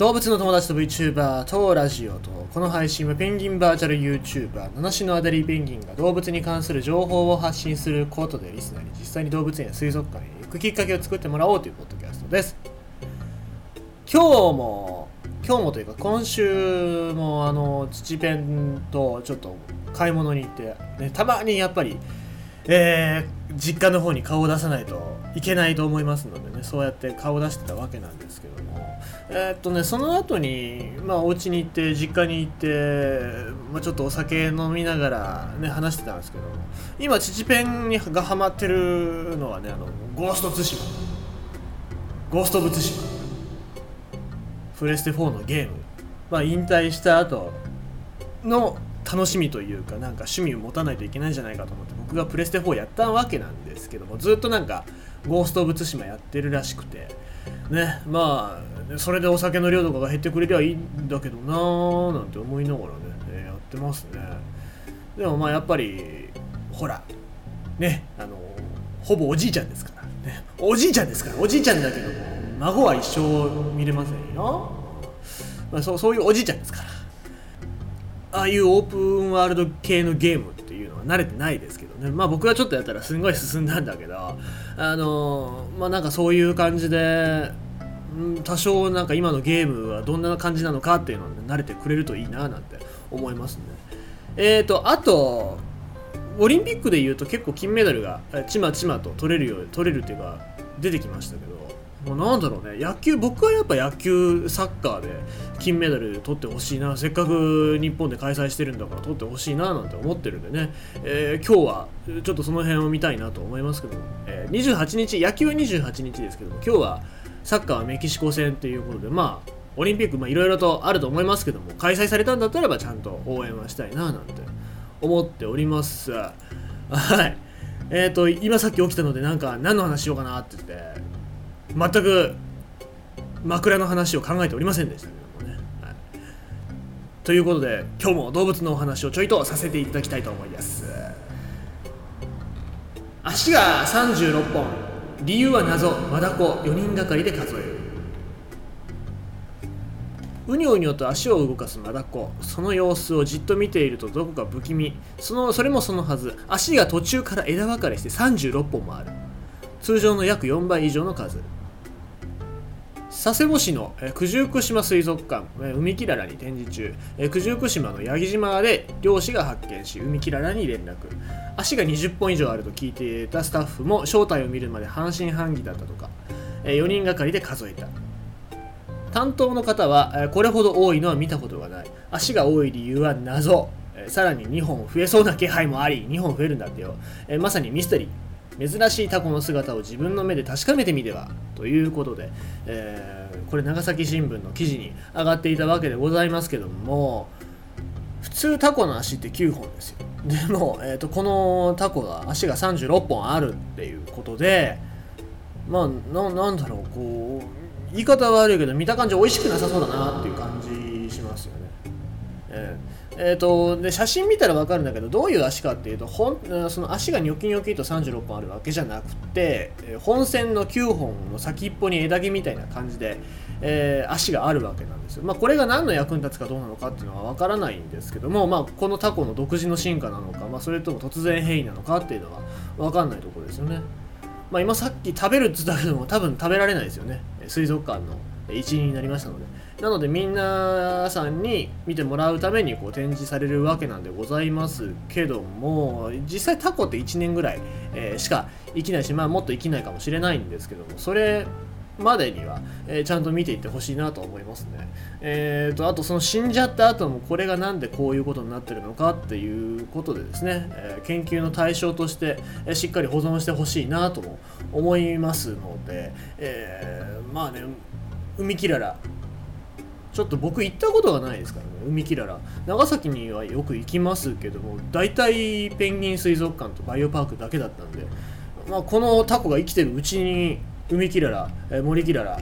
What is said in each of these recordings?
動物の友達と VTuber とラジオとこの配信はペンギンバーチャル YouTuber 七種のアデリーペンギンが動物に関する情報を発信することでリスナーに実際に動物園や水族館へ行くきっかけを作ってもらおうというポッドキャストです。今日も今日もというか今週もあの土ペンとちょっと買い物に行って、ね、たまにやっぱりえー、実家の方に顔を出さないといけないと思いますのでねそうやって顔を出してたわけなんですけども。えー、っとねその後にまあお家に行って実家に行って、まあ、ちょっとお酒飲みながらね話してたんですけど今父ペンにがハマってるのはねあのゴースト対馬。ゴースト・オブ・ツシマプレステ4のゲーム。まあ引退した後の楽しみというかなんか趣味を持たないといけないんじゃないかと思って僕がプレステ4やったわけなんですけどもずっとなんかゴースト・オブ・ツシマやってるらしくて。ねまあそれでお酒の量とかが減ってくれりゃいいんだけどなーなんて思いながらね、えやってますね。でもまあやっぱりほらねあのほぼおじいちゃんですから、ね、おじいちゃんですから。おじいちゃんだけども孫は一生見れませんよ、まあ、そうそういうおじいちゃんですから。ああいうオープンワールド系のゲームっていうのは慣れてないですけどね。まあ僕がちょっとやったらすんごい進んだんだけどあのまあなんかそういう感じで多少なんか今のゲームはどんな感じなのかっていうのを、ね、慣れてくれるといいななんて思いますね。えーとあとオリンピックでいうと結構金メダルがちまちまと取れるよう取れるっていうか出てきましたけどもうなんだろうね野球僕はやっぱ野球サッカーで金メダル取ってほしいなせっかく日本で開催してるんだから取ってほしいななんて思ってるんでね、えー、今日はちょっとその辺を見たいなと思いますけども、えー、28日野球は28日ですけども今日はサッカーはメキシコ戦ということでまあオリンピックいろいろとあると思いますけども開催されたんだったらばちゃんと応援はしたいななんて思っております。はい。えっ、ー、と今さっき起きたのでなんか何の話しようかなって言って全く枕の話を考えておりませんでしたけどもね、はい、ということで今日も動物のお話をちょいとさせていただきたいと思います。足が36本理由は謎。マダコ4人がかりで数える。うにょうにょと足を動かすマダコ。その様子をじっと見ているとどこか不気味。そのそれもそのはず。足が途中から枝分かれして36本もある。通常の約4倍以上の数。佐世保市の九十九島水族館海きららに展示中。九十九島の八木島で漁師が発見し海きららに連絡。足が20本以上あると聞いていたスタッフも正体を見るまで半信半疑だったとか4人がかりで数えた。担当の方はこれほど多いのは見たことがない。足が多い理由は謎。さらに2本増えそうな気配もあり2本増えるんだってよ。まさにミステリー。珍しいタコの姿を自分の目で確かめてみてはということで、えー、これ長崎新聞の記事に上がっていたわけでございますけども普通タコの足って9本ですよ。でも、えーと、このタコが足が36本あるっていうことでまあなんだろうこう言い方は悪いけど見た感じ美味しくなさそうだなっていう感じしますよね、えーえーと、で写真見たら分かるんだけどどういう足かっていうとほんその足がニョキニョキと36本あるわけじゃなくて本線の9本の先っぽに枝毛みたいな感じで、えー、足があるわけなんですよ、まあ、これが何の役に立つかどうなのかっていうのは分からないんですけども、まあ、このタコの独自の進化なのか、まあ、それとも突然変異なのかっていうのは分かんないところですよね、まあ、今さっき食べるって言ったけども多分食べられないですよね。水族館の。一員になりましたのでなのでみんなさんに見てもらうためにこう展示されるわけなんでございますけども実際タコって1年ぐらい、え、しか生きないしまあもっと生きないかもしれないんですけどもそれまでには、えー、ちゃんと見ていってほしいなと思いますね。えーと、あとその死んじゃった後もこれが何でこういうことになってるのかっていうことでですね、えー、研究の対象として、えー、しっかり保存してほしいなとも思いますので、えー、まあね海きららちょっと僕行ったことがないですからね海きらら長崎にはよく行きますけども大体ペンギン水族館とバイオパークだけだったんで、まあ、このタコが生きてるうちに海きらら森きらら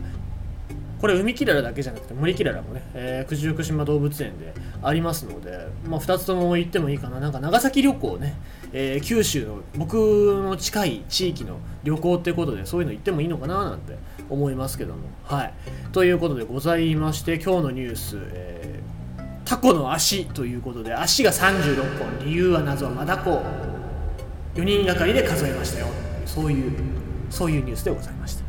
これ海キララだけじゃなくて森キララもね、えー、九十九島動物園でありますので、まあ、2つとも行ってもいいかな。なんか長崎旅行ね、えー、九州の僕の近い地域の旅行ってことでそういうの行ってもいいのかななんて思いますけども。はい。ということでございまして今日のニュース、えー、タコの足ということで足が36本理由は謎はマダコ4人がかりで数えましたよ。そういうそういうニュースでございました。